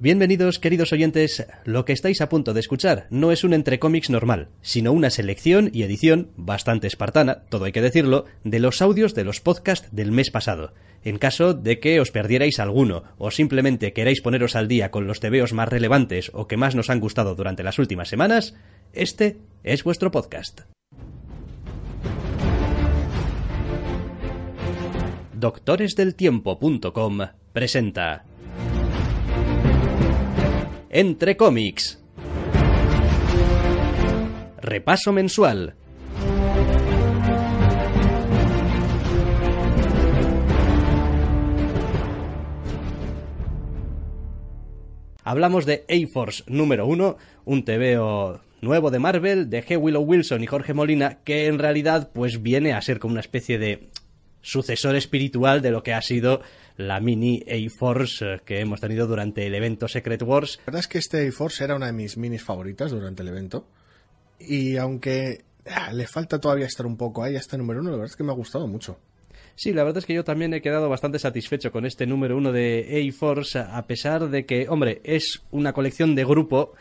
Bienvenidos, queridos oyentes. Lo que estáis a punto de escuchar no es un entre cómics normal, sino una selección y edición bastante espartana, todo hay que decirlo, de los audios de los podcasts del mes pasado. En caso de que os perdierais alguno, o simplemente queráis poneros al día con los tebeos más relevantes o que más nos han gustado durante las últimas semanas, este es vuestro podcast. Doctoresdeltiempo.com presenta Entre cómics. Repaso mensual. Hablamos de A-Force número 1, un TVO nuevo de Marvel, de G. Willow Wilson y Jorge Molina, que en realidad pues viene a ser como una especie de sucesor espiritual de lo que ha sido la mini A-Force eh, que hemos tenido durante el evento Secret Wars. La verdad es que este A-Force era una de mis minis favoritas durante el evento. Y aunque ah, le falta todavía estar un poco ahí a este número uno, la verdad es que me ha gustado mucho. Sí, la verdad es que yo también he quedado bastante satisfecho con este número uno de A-Force, a pesar de que, hombre, es una colección de grupo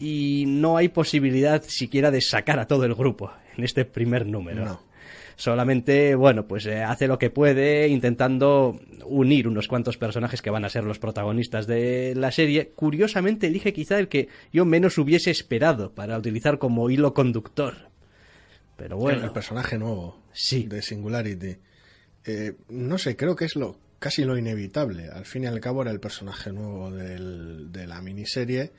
y no hay posibilidad siquiera de sacar a todo el grupo en este primer número. No. Solamente, bueno, pues eh, hace lo que puede intentando unir unos cuantos personajes que van a ser los protagonistas de la serie. Curiosamente elige quizá el que yo menos hubiese esperado para utilizar como hilo conductor. Pero bueno. El personaje nuevo Sí. de Singularity. Eh, no sé, creo que es lo casi lo inevitable. Al fin y al cabo era el personaje nuevo del- de la miniserie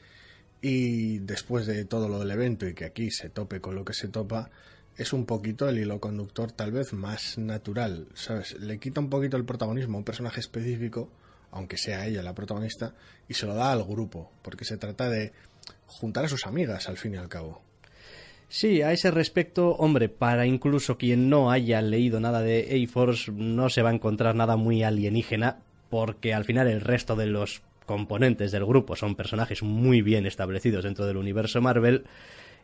y después de todo lo del evento y que aquí se tope con lo que se topa, es un poquito el hilo conductor tal vez más natural, ¿sabes? Le quita un poquito el protagonismo a un personaje específico, aunque sea ella la protagonista, y se lo da al grupo, porque se trata de juntar a sus amigas al fin y al cabo. Sí, a ese respecto, hombre, para incluso quien no haya leído nada de A-Force, no se va a encontrar nada muy alienígena, porque al final el resto de los componentes del grupo son personajes muy bien establecidos dentro del universo Marvel.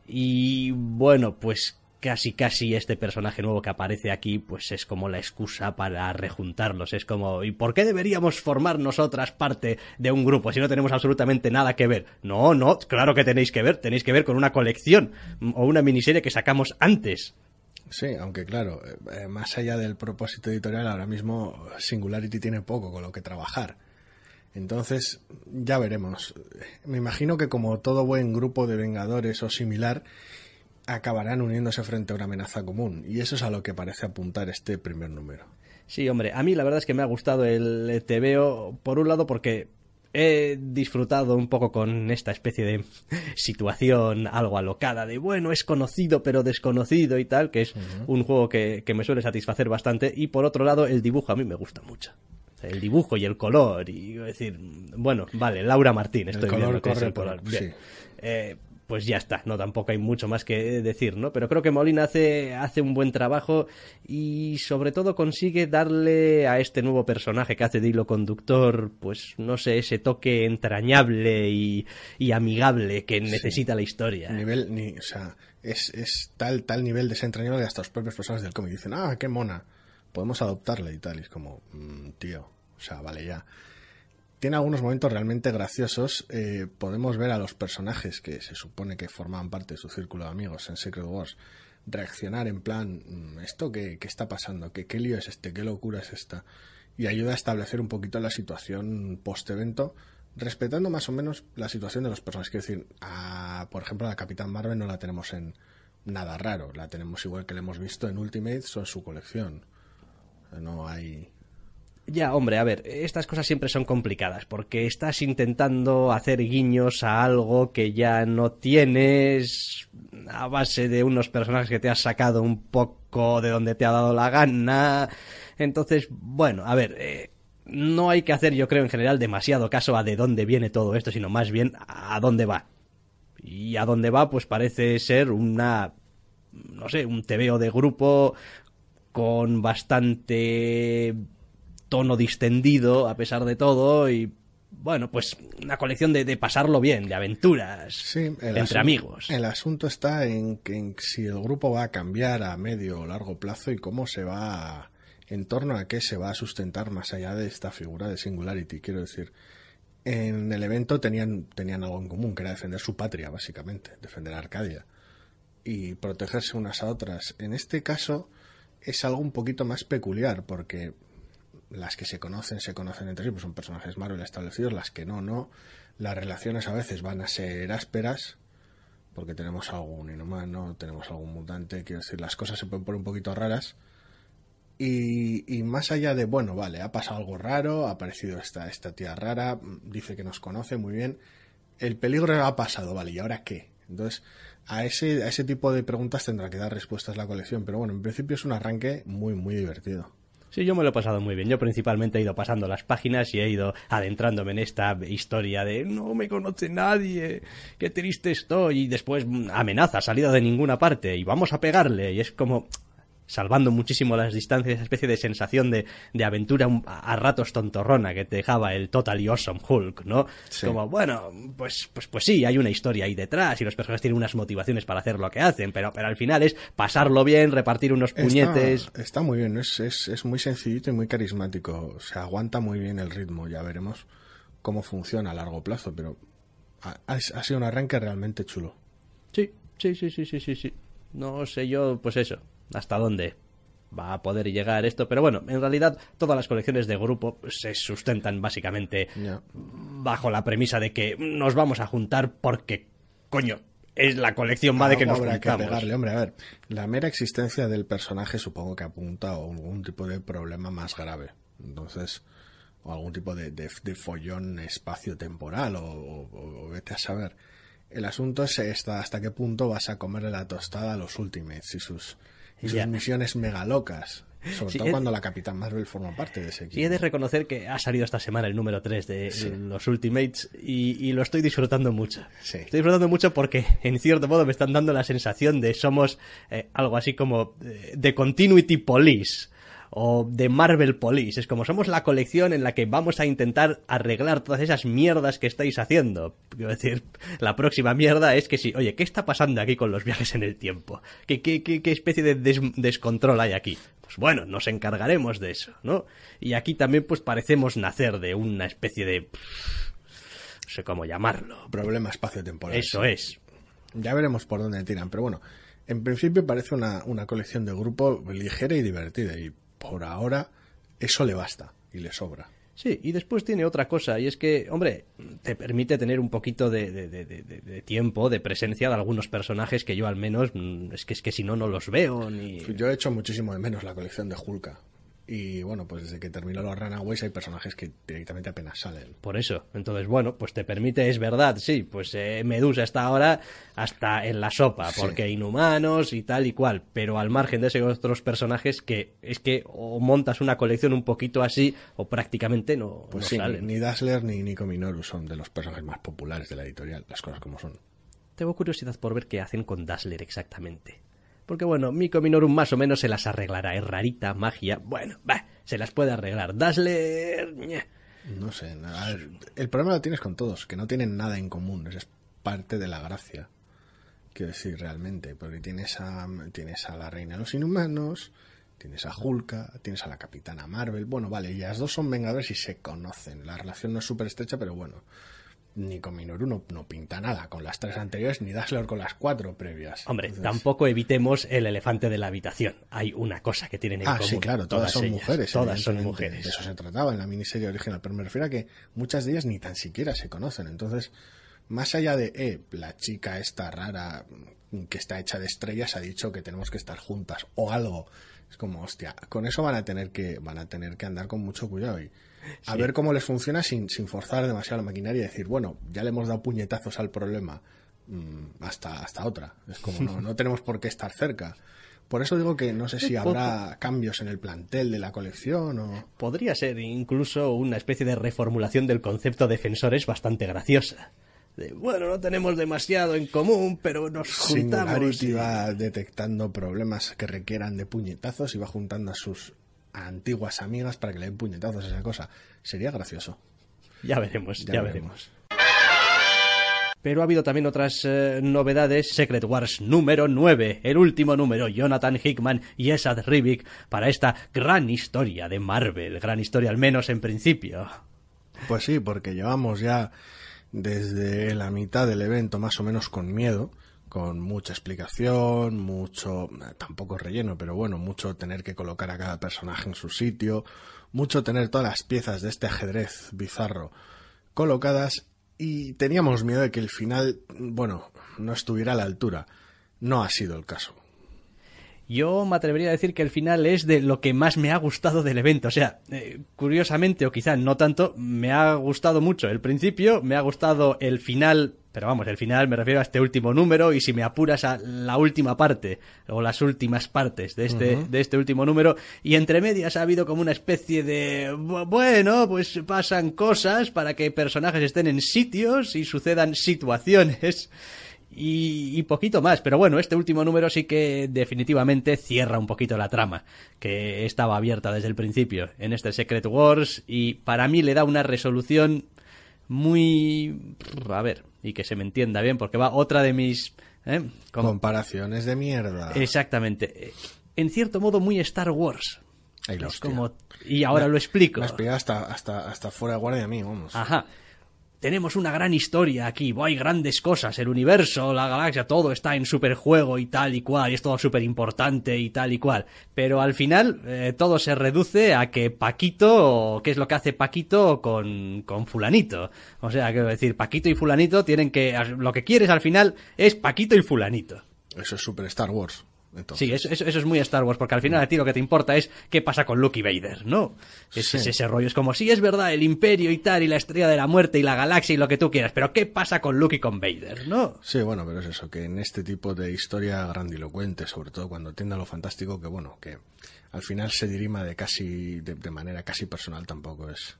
Y bueno, pues casi casi este personaje nuevo que aparece aquí, pues es como la excusa para rejuntarlos. Es como, ¿y por qué deberíamos formar nosotras parte de un grupo si no tenemos absolutamente nada que ver? No, no, claro que tenéis que ver, tenéis que ver con una colección o una miniserie que sacamos antes. Sí, aunque claro, eh, más allá del propósito editorial, ahora mismo Singularity tiene poco con lo que trabajar. Entonces, ya veremos. Me imagino que como todo buen grupo de Vengadores o similar, acabarán uniéndose frente a una amenaza común. Y eso es a lo que parece apuntar este primer número. Sí, hombre, a mí la verdad es que me ha gustado el TVO, por un lado porque he disfrutado un poco con esta especie de situación algo alocada de bueno, es conocido pero desconocido y tal, que es un juego que, que me suele satisfacer bastante, y por otro lado el dibujo a mí me gusta mucho. El dibujo y el color, y decir, bueno, vale, Laura Martín, estoy color viendo que es corre el color. Sí. Eh, pues ya está, no tampoco hay mucho más que decir, ¿no? Pero creo que Molina hace, hace un buen trabajo y sobre todo consigue darle a este nuevo personaje que hace de hilo conductor, pues no sé, ese toque entrañable y, y amigable que necesita la historia. Nivel, ni, o sea, es, es tal, tal nivel desentrañable que hasta los propios personajes del cómic dicen, ah, qué mona, podemos adoptarla y tal. Y es como, "Mm, tío, o sea, vale ya. Tiene algunos momentos realmente graciosos. eh, podemos ver a los personajes que se supone que formaban parte de su círculo de amigos en Secret Wars reaccionar en plan, "Mm, ¿esto qué, qué está pasando? ¿Qué, ¿Qué lío es este? ¿Qué locura es esta? Y ayuda a establecer un poquito la situación post-evento, respetando más o menos la situación de los personajes. Quiero decir, a, por ejemplo, a la Capitán Marvel no la tenemos en nada raro, la tenemos igual que la hemos visto en Ultimates o en su colección. No hay. Ya, hombre, a ver, estas cosas siempre son complicadas porque estás intentando hacer guiños a algo que ya no tienes a base de unos personajes que te has sacado un poco de donde te ha dado la gana. Entonces, bueno, a ver, eh, no hay que hacer, yo creo, en general, demasiado caso a de dónde viene todo esto, sino más bien a dónde va. Y a dónde va, pues parece ser una, no sé, un tebeo de grupo con bastante tono distendido, a pesar de todo, y bueno, pues una colección de, pasarlo bien, de aventuras entre amigos. El asunto está en, que, si el grupo va a cambiar a medio o largo plazo y cómo se va en torno a qué se va a sustentar más allá de esta figura de Singularity. Quiero decir, en el evento tenían, tenían algo en común, que era defender su patria, básicamente, defender a Arcadia y protegerse unas a otras. En este caso es algo un poquito más peculiar, porque las que se conocen, se conocen entre sí, pues son personajes Marvel establecidos, las que no, no. Las relaciones a veces van a ser ásperas, porque tenemos algún inhumano, tenemos algún mutante, quiero decir, las cosas se pueden poner un poquito raras. Y, y, más allá de, bueno, vale, ha pasado algo raro, ha aparecido esta, esta tía rara, dice que nos conoce muy bien, el peligro ha pasado, vale, ¿y ahora qué? Entonces, a ese, a ese tipo de preguntas tendrá que dar respuestas la colección, pero bueno, en principio es un arranque muy, muy divertido. Sí, yo me lo he pasado muy bien. Yo principalmente he ido pasando las páginas y he ido adentrándome en esta historia de no me conoce nadie, qué triste estoy, y después mm, amenaza, salida de ninguna parte, y vamos a pegarle, y es como, salvando muchísimo las distancias, esa especie de sensación de, de aventura a, ratos tontorrona que te dejaba el Totally Awesome Hulk, ¿no? Como, bueno, pues, pues, pues sí, hay una historia ahí detrás y los personajes tienen unas motivaciones para hacer lo que hacen, pero, pero al final es pasarlo bien, repartir unos puñetes. Está, muy bien, es, es, es muy sencillito y muy carismático, se aguanta muy bien el ritmo, ya veremos cómo funciona a largo plazo, pero ha, ha, sido un arranque realmente chulo. Sí, sí, sí, sí, sí, sí, sí. No sé yo, pues eso, hasta dónde va a poder llegar esto, pero bueno, en realidad todas las colecciones de grupo se sustentan básicamente bajo la premisa de que nos vamos a juntar porque, coño, es la colección va de que nos juntamos. Que hombre, a ver, la mera existencia del personaje supongo que apunta a algún tipo de problema más grave. Entonces, o algún tipo de, de, follón espacio-temporal, o, vete a saber. El asunto es hasta, hasta qué punto vas a comerle la tostada a los Ultimates y sus y sus misiones mega locas. Sobre todo cuando la Capitán Marvel forma parte de ese equipo. Y he de reconocer que ha salido esta semana el número 3 de los Ultimates y, lo estoy disfrutando mucho. Estoy disfrutando mucho porque, en cierto modo, me están dando la sensación de somos eh, algo así como eh, de Continuity Police o de Marvel Police. Es como somos la colección en la que vamos a intentar arreglar todas esas mierdas que estáis haciendo. Quiero decir, la próxima mierda es que si, oye, ¿qué está pasando aquí con los viajes en el tiempo? ¿Qué, qué, qué, especie de descontrol hay aquí? Pues bueno, nos encargaremos de eso, ¿no? Y aquí también pues parecemos nacer de una especie de... no sé cómo llamarlo. Problema espacio-temporal. Eso es. Ya veremos por dónde tiran, pero bueno, en principio parece una, una colección de grupo ligera y divertida y por ahora eso le basta y le sobra. Sí, y después tiene otra cosa, y es que, hombre, te permite tener un poquito de, tiempo, de presencia de algunos personajes que yo al menos, mm, es que, es que si no, no los veo. Ni... Yo he hecho muchísimo de menos la colección de Hulka. Y bueno, pues desde que terminó los Runaways hay personajes que directamente apenas salen. Por eso. Entonces, bueno, pues te permite, es verdad, sí, pues eh, Medusa está ahora hasta en la sopa, porque inhumanos y tal y cual. Pero al margen de esos otros personajes que es que o montas una colección un poquito así o prácticamente no, pues sí, salen. Ni Dazzler ni Nico Minoru son de los personajes más populares de la editorial, las cosas como son. Tengo curiosidad por ver qué hacen con Dazzler exactamente. Porque bueno, Miko Minorum más o menos se las arreglará. Es rarita, magia. Bueno, va, se las puede arreglar. Dazzler... No sé, el problema lo tienes con todos, que no tienen nada en común. Es parte de la gracia. Quiero decir, realmente, porque tienes a, tienes a la reina de los inhumanos, tienes a Hulka, tienes a la capitana Marvel. Bueno, vale, y las dos son vengadores y se conocen. La relación no es súper estrecha, pero bueno ni con Minoru no, pinta nada con las tres anteriores, ni Dazzler con las cuatro previas. Hombre, tampoco evitemos el elefante de la habitación. Hay una cosa que tienen en ah, común. sí, claro, todas, son mujeres. Todas son mujeres. De eso se trataba en la miniserie original, pero me refiero a que muchas de ellas ni tan siquiera se conocen. Entonces, más allá de, eh, la chica esta rara que está hecha de estrellas ha dicho que tenemos que estar juntas o algo. Es como, hostia, con eso van a tener que, van a tener que andar con mucho cuidado y a ver cómo les funciona sin, sin forzar demasiado la maquinaria y decir, bueno, ya le hemos dado puñetazos al problema mm, hasta, hasta otra. Es como, no, no tenemos por qué estar cerca. Por eso digo que no sé si habrá cambios en el plantel de la colección o... Podría ser incluso una especie de reformulación del concepto defensores bastante graciosa. De, bueno, no tenemos demasiado en común, pero nos juntamos. Singularity y- va detectando problemas que requieran de puñetazos y va juntando a sus antiguas amigas para que le den puñetazos a esa cosa. Sería gracioso. Ya veremos, ya, Ya veremos. Pero ha habido también otras eh, novedades. Secret Wars número 9, el último número, Jonathan Hickman y Esad Rivik para esta gran historia de Marvel. Gran historia al menos en principio. Pues sí, porque llevamos ya desde la mitad del evento más o menos con miedo, con mucha explicación, mucho, tampoco relleno, pero bueno, mucho tener que colocar a cada personaje en su sitio, mucho tener todas las piezas de este ajedrez bizarro colocadas y teníamos miedo de que el final, bueno, no estuviera a la altura. No ha sido el caso. Yo me atrevería a decir que el final es de lo que más me ha gustado del evento. O sea, eh, curiosamente, o quizá no tanto, me ha gustado mucho el principio, me ha gustado el final, pero vamos, el final me refiero a este último número, y si me apuras a la última parte, o las últimas partes de este, de este último número, y entre medias ha habido como una especie de, bu- bueno, pues pasan cosas para que personajes estén en sitios y sucedan situaciones y, y poquito más. Pero bueno, este último número sí que definitivamente cierra un poquito la trama, que estaba abierta desde el principio en este Secret Wars y para mí le da una resolución muy... A ver, y que se me entienda bien, porque va otra de mis... ¿eh? Como- Comparaciones de mierda. Exactamente. En cierto modo muy Star Wars. Ay, como... Y ahora lo explico. Me has pillado hasta, hasta, hasta fuera de guardia a mí, vamos. Ajá. Tenemos una gran historia aquí, hay grandes cosas, el universo, la galaxia, todo está en superjuego y tal y cual, y es todo súper importante y tal y cual. Pero al final eh, todo se reduce a que Paquito, ¿qué es lo que hace Paquito con, con fulanito? O sea, quiero decir, Paquito y fulanito tienen que, lo que quieres al final es Paquito y fulanito. Eso es super Star Wars. Entonces. Sí, eso, eso, eso es muy Star Wars, porque al final a ti lo que te importa es qué pasa con Luke y Vader, ¿no? Es, Sí. es ese rollo, es como, sí, es verdad, el imperio y tal, y la estrella de la muerte y la galaxia y lo que tú quieras, pero ¿qué pasa con Luke y con Vader, no? Sí, bueno, pero es eso, que en este tipo de historia grandilocuente, sobre todo cuando tiende a lo fantástico, que bueno, que al final se dirima de casi, de, de manera casi personal tampoco es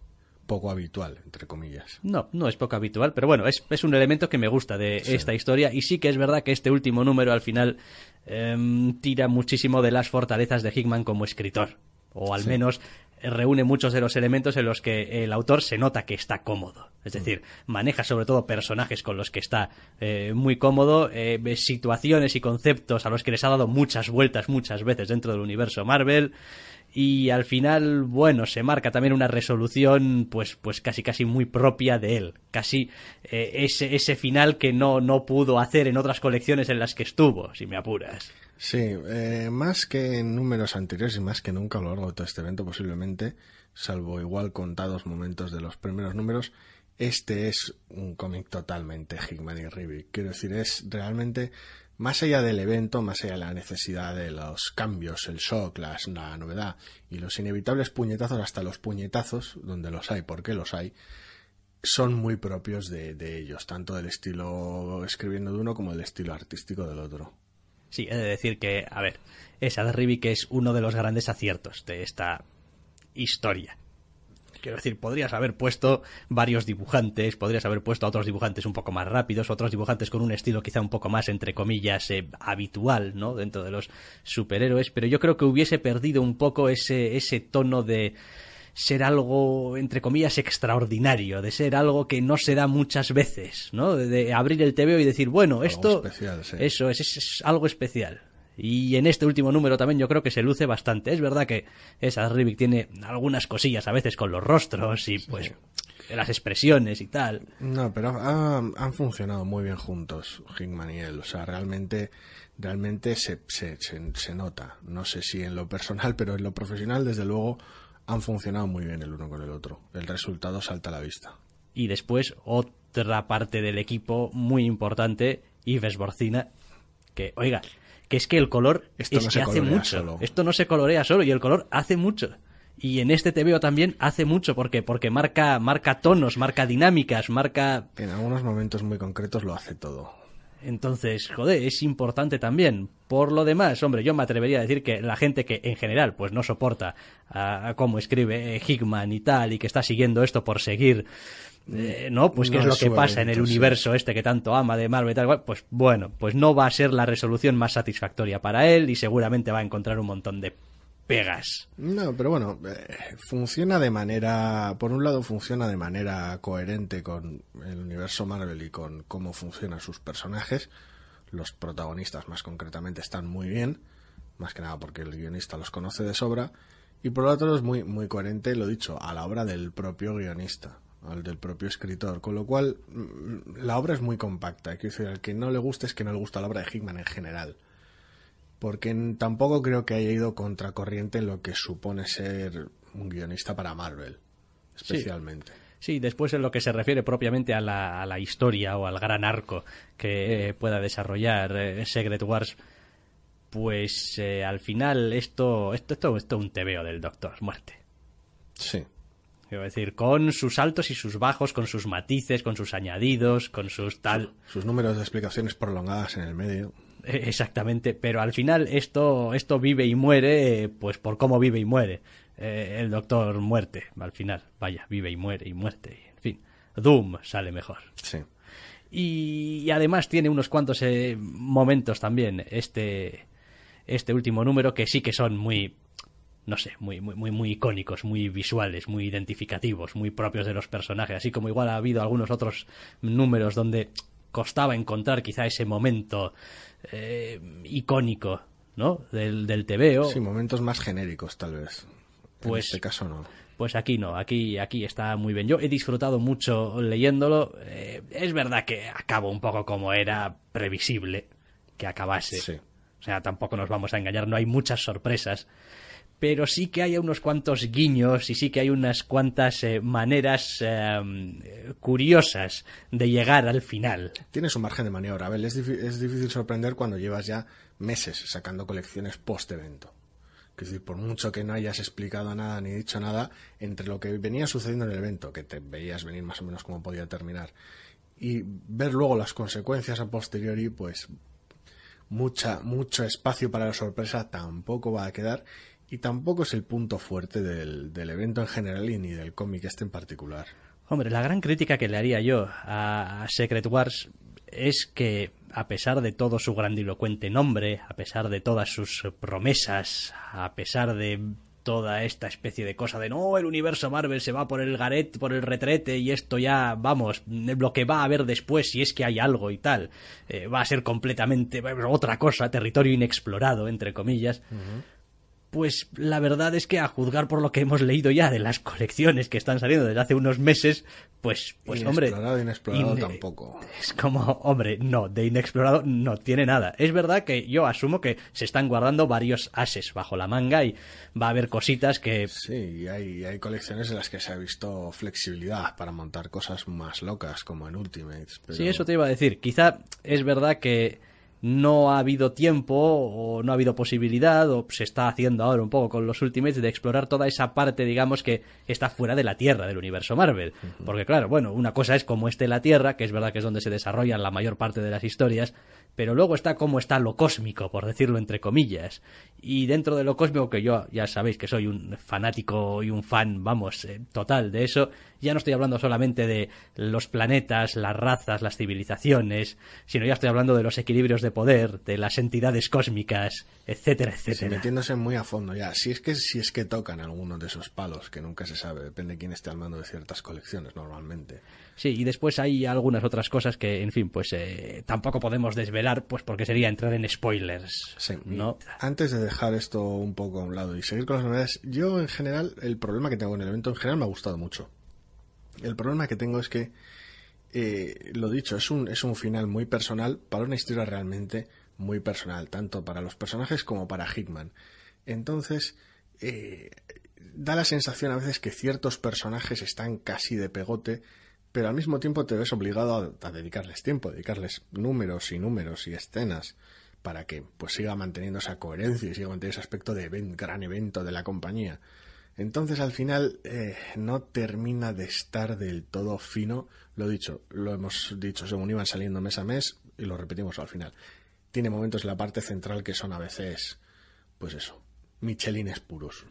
poco habitual, entre comillas. No, no es poco habitual, pero bueno, es, es un elemento que me gusta de esta historia y sí que es verdad que este último número al final em, tira muchísimo de las fortalezas de Hickman como escritor, o al menos eh, reúne muchos de los elementos en los que el autor se nota que está cómodo. Es decir, maneja sobre todo personajes con los que está eh, muy cómodo, eh, situaciones y conceptos a los que les ha dado muchas vueltas muchas veces dentro del universo Marvel y al final, bueno, se marca también una resolución pues pues casi casi muy propia de él, casi eh, ese ese final que no no pudo hacer en otras colecciones en las que estuvo, si me apuras. Sí, eh, más que en números anteriores y más que nunca a lo largo de todo este evento posiblemente, salvo igual contados momentos de los primeros números, este es un cómic totalmente Hickman y Ribby. Quiero decir, es realmente más allá del evento, más allá de la necesidad de los cambios, el shock, la novedad y los inevitables puñetazos, hasta los puñetazos, donde los hay, porque los hay, son muy propios de, ellos, tanto del estilo escribiendo de uno como del estilo artístico del otro. Sí, he de decir que, a ver, esa de Ribi que es uno de los grandes aciertos de esta historia. Quiero decir, podrías haber puesto varios dibujantes, podrías haber puesto a otros dibujantes un poco más rápidos, otros dibujantes con un estilo quizá un poco más, entre comillas, eh, habitual, ¿no? Dentro de los superhéroes, pero yo creo que hubiese perdido un poco ese, ese tono de ser algo, entre comillas, extraordinario, de ser algo que no se da muchas veces, ¿no? De, de abrir el TVO y decir, bueno, esto... especial, sí. Eso es, es, es algo especial. Y en este último número también yo creo que se luce bastante. Es verdad que esa Rivik tiene algunas cosillas a veces con los rostros y pues las expresiones y tal. No, pero ha- han funcionado muy bien juntos, Hickman y él. O sea, realmente, realmente se, se, se, se nota. No sé si en lo personal, pero en lo profesional, desde luego, han funcionado muy bien el uno con el otro. El resultado salta a la vista. Y después otra parte del equipo muy importante, Yves Borcina, que, oiga, que es que el color Esto es no que se hace colorea mucho. solo. Esto no se colorea solo y el color hace mucho. Y en este TVO también hace mucho porque porque marca marca tonos, marca dinámicas, marca En algunos momentos muy concretos lo hace todo. Entonces, joder, es importante también. Por lo demás, hombre, yo me atrevería a decir que la gente que en general pues no soporta a, cómo escribe Hickman y tal y que está siguiendo esto por seguir eh, no, pues qué es lo que pasa en el universo este que tanto ama de Marvel y tal, pues bueno, pues no va a ser la resolución más satisfactoria para él y seguramente va a encontrar un montón de pegas. No, pero bueno, eh, funciona de manera, por un lado funciona de manera coherente con el universo Marvel y con cómo funcionan sus personajes. Los protagonistas más concretamente están muy bien, más que nada porque el guionista los conoce de sobra. Y por otro lado es muy, muy coherente, lo dicho, a la obra del propio guionista, al del propio escritor. Con lo cual, mm, la obra es muy compacta. Quiero decir, al que no le guste es que no le gusta la obra de Hickman en general porque tampoco creo que haya ido contracorriente en lo que supone ser un guionista para Marvel, especialmente. Sí. después en lo que se refiere propiamente a la, a la historia o al gran arco que eh, pueda desarrollar eh, Secret Wars, pues eh, al final esto, esto, esto, esto es un tebeo del Doctor Muerte. Sí. Quiero decir, con sus altos y sus bajos, con sus matices, con sus añadidos, con sus tal. Sus números de explicaciones prolongadas en el medio. Eh, exactamente, pero al final esto, esto vive y muere, pues por cómo vive y muere. Eh, el Doctor Muerte, al final, vaya, vive y muere y muerte, en fin. Doom sale mejor. Sí. Y, además tiene unos cuantos eh, momentos también, este, este último número, que sí que son muy, no sé, muy, muy, muy, muy icónicos, muy visuales, muy identificativos, muy propios de los personajes, así como igual ha habido algunos otros números donde costaba encontrar quizá ese momento eh, icónico, ¿no? Del, del TVO. Sí, momentos más genéricos, tal vez. Pues, en este caso no. Pues aquí no, aquí, aquí está muy bien. Yo he disfrutado mucho leyéndolo. Eh, es verdad que acabo un poco como era previsible que acabase. Sí. O sea, tampoco nos vamos a engañar, no hay muchas sorpresas pero sí que hay unos cuantos guiños y sí que hay unas cuantas eh, maneras em, curiosas de llegar al final. Tienes un margen de maniobra, Abel. Es, es difícil sorprender cuando llevas ya meses sacando colecciones post-evento. Es decir, por mucho que no hayas explicado nada ni dicho nada, entre lo que venía sucediendo en el evento, que te veías venir más o menos cómo podía terminar, y ver luego las consecuencias a posteriori, pues mucha, mucho espacio para la sorpresa tampoco va a quedar y tampoco es el punto fuerte del, evento en general y ni del cómic este en particular. Hombre, la gran crítica que le haría yo a Secret Wars es que, a pesar de todo su grandilocuente nombre, a pesar de todas sus promesas, a pesar de toda esta especie de cosa de no, el universo Marvel se va por el garet, por el retrete y esto ya, vamos, lo que va a haber después, si es que hay algo y tal, eh, va a ser completamente otra cosa, territorio inexplorado, entre comillas pues la verdad es que a juzgar por lo que hemos leído ya de las colecciones que están saliendo desde hace unos meses, pues, pues hombre. inexplorado tampoco. Es como, hombre, no, de inexplorado no tiene nada. Es verdad que yo asumo que se están guardando varios ases bajo la manga y va a haber cositas que. Sí, hay, hay colecciones en las que se ha visto flexibilidad para montar cosas más locas, como en Ultimates. Sí, eso te iba a decir. Quizá es verdad que no ha habido tiempo o no ha habido posibilidad o se está haciendo ahora un poco con los Ultimates de explorar toda esa parte digamos que está fuera de la Tierra del universo Marvel. Porque claro bueno una cosa es como esté la Tierra que es verdad que es donde se desarrollan la mayor parte de las historias pero luego está como está lo cósmico, por decirlo entre comillas. Y dentro de lo cósmico, que yo ya sabéis que soy un fanático y un fan, vamos, eh, total de eso, ya no estoy hablando solamente de los planetas, las razas, las civilizaciones, sino ya estoy hablando de los equilibrios de poder, de las entidades cósmicas, etcétera, etcétera. metiéndose muy a fondo ya. Si es que, si es que tocan algunos de esos palos, que nunca se sabe, depende de quién esté al mando de ciertas colecciones normalmente. Sí, y después hay algunas otras cosas que, en fin, pues eh, tampoco podemos desvelar, pues porque sería entrar en spoilers. Sí, ¿no? Antes de dejar esto un poco a un lado y seguir con las novedades, yo en general, el problema que tengo en el evento en general me ha gustado mucho. El problema que tengo es que, eh, lo dicho, es un, es un final muy personal para una historia realmente muy personal, tanto para los personajes como para Hickman. Entonces, eh, da la sensación a veces que ciertos personajes están casi de pegote pero al mismo tiempo te ves obligado a, dedicarles tiempo, dedicarles números y números y escenas para que pues siga manteniendo esa coherencia y siga manteniendo ese aspecto de gran evento de la compañía. Entonces al final eh, no termina de estar del todo fino. Lo dicho, lo hemos dicho según iban saliendo mes a mes y lo repetimos al final. Tiene momentos en la parte central que son a veces, pues eso, michelines puros.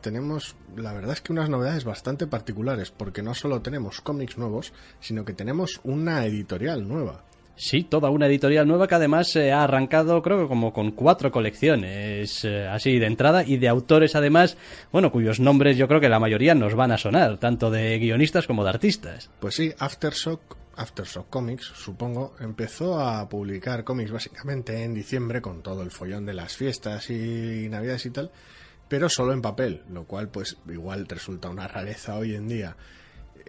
Tenemos, la verdad es que unas novedades bastante particulares, porque no solo tenemos cómics nuevos, sino que tenemos una editorial nueva. Sí, toda una editorial nueva que además se ha arrancado creo que como con cuatro colecciones eh, así de entrada y de autores además, bueno, cuyos nombres yo creo que la mayoría nos van a sonar, tanto de guionistas como de artistas. Pues sí, Aftershock, Aftershock Comics, supongo, empezó a publicar cómics básicamente en diciembre con todo el follón de las fiestas y navidades y tal, pero solo en papel, lo cual pues igual resulta una rareza hoy en día.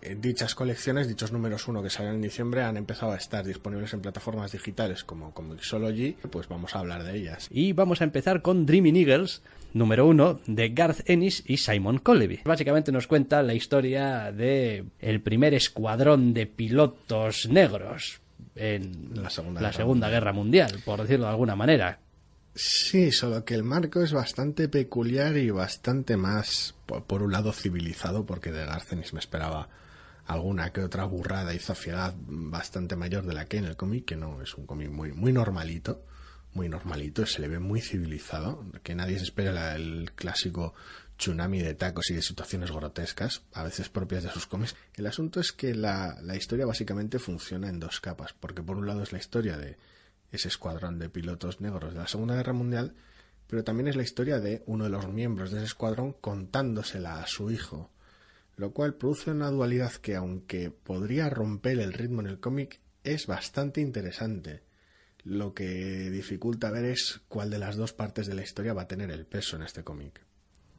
Eh, dichas colecciones, dichos números uno que salieron en diciembre, han empezado a estar disponibles en plataformas digitales como Comixology, pues vamos a hablar de ellas. Y vamos a empezar con Dreaming Eagles, número uno, de Garth Ennis y Simon Colleby. Básicamente nos cuenta la historia de el primer escuadrón de pilotos negros en La Segunda la Guerra Segunda Guerra Mundial, por decirlo de alguna manera. Sí, solo que el marco es bastante peculiar y bastante más, por, un lado, civilizado, porque de Garcenis me esperaba alguna que otra burrada y zafiedad bastante mayor de la que en el cómic, que no, es un cómic muy, muy normalito, muy normalito, se le ve muy civilizado, que nadie se espera la- el clásico tsunami de tacos y de situaciones grotescas, a veces propias de sus cómics. El asunto es que la, la historia básicamente funciona en dos capas, porque por un lado es la historia de ese escuadrón de pilotos negros de la Segunda Guerra Mundial, pero también es la historia de uno de los miembros de ese escuadrón contándosela a su hijo, lo cual produce una dualidad que aunque podría romper el ritmo en el cómic, es bastante interesante. Lo que dificulta ver es cuál de las dos partes de la historia va a tener el peso en este cómic.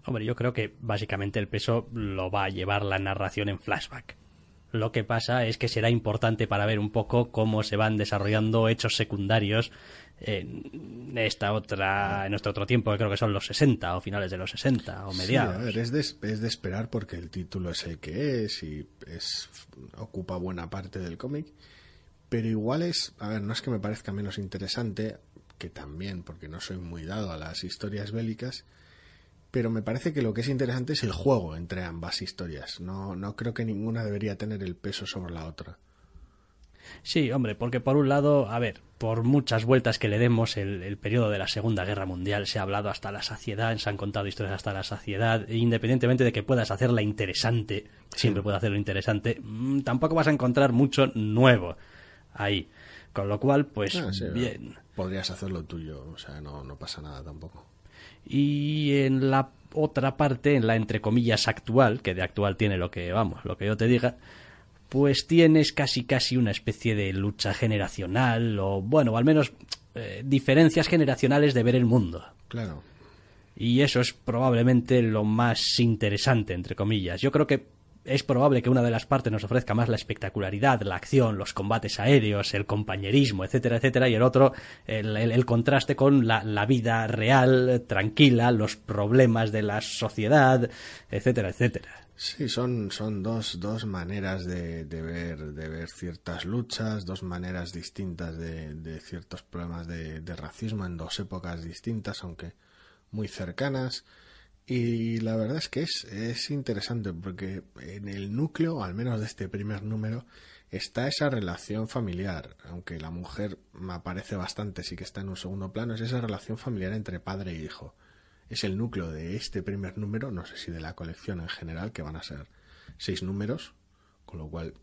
Hombre, yo creo que básicamente el peso lo va a llevar la narración en flashback. Lo que pasa es que será importante para ver un poco cómo se van desarrollando hechos secundarios en esta otra, en nuestro otro tiempo, que creo que son los 60 o finales de los 60 o mediados. Sí, a ver, es de, es de esperar porque el título es el que es y es, ocupa buena parte del cómic. Pero igual es, a ver, no es que me parezca menos interesante, que también, porque no soy muy dado a las historias bélicas, pero me parece que lo que es interesante es el juego entre ambas historias. No, no creo que ninguna debería tener el peso sobre la otra. Sí, hombre, porque por un lado, a ver, por muchas vueltas que le demos, el, el periodo de la Segunda Guerra Mundial se ha hablado hasta la saciedad, se han contado historias hasta la saciedad, e independientemente de que puedas hacerla interesante, siempre puedes hacerlo interesante, mm, tampoco vas a encontrar mucho nuevo ahí. Con lo cual, pues Ah, sí, bien. Podrías hacerlo tuyo, o sea, no, no pasa nada tampoco. Y en la otra parte, en la entre comillas actual, que de actual tiene lo que, vamos, lo que yo te diga, pues tienes casi casi una especie de lucha generacional, o bueno, al menos eh, diferencias generacionales de ver el mundo. Claro. Y eso es probablemente lo más interesante, entre comillas. Yo creo que es probable que una de las partes nos ofrezca más la espectacularidad, la acción, los combates aéreos, el compañerismo, etcétera, etcétera, y el otro, el, contraste con la, vida real, tranquila, los problemas de la sociedad, etcétera, etcétera. Sí, son, son dos, dos maneras de, de ver, de ver ciertas luchas, dos maneras distintas de, de ciertos problemas de racismo en dos épocas distintas, aunque muy cercanas. Y la verdad es que es, es interesante porque en el núcleo, al menos de este primer número, está esa relación familiar, aunque la mujer me aparece bastante, sí que está en un segundo plano, es esa relación familiar entre padre e hijo. Es el núcleo de este primer número, no sé si de la colección en general, que van a ser seis números, con lo cual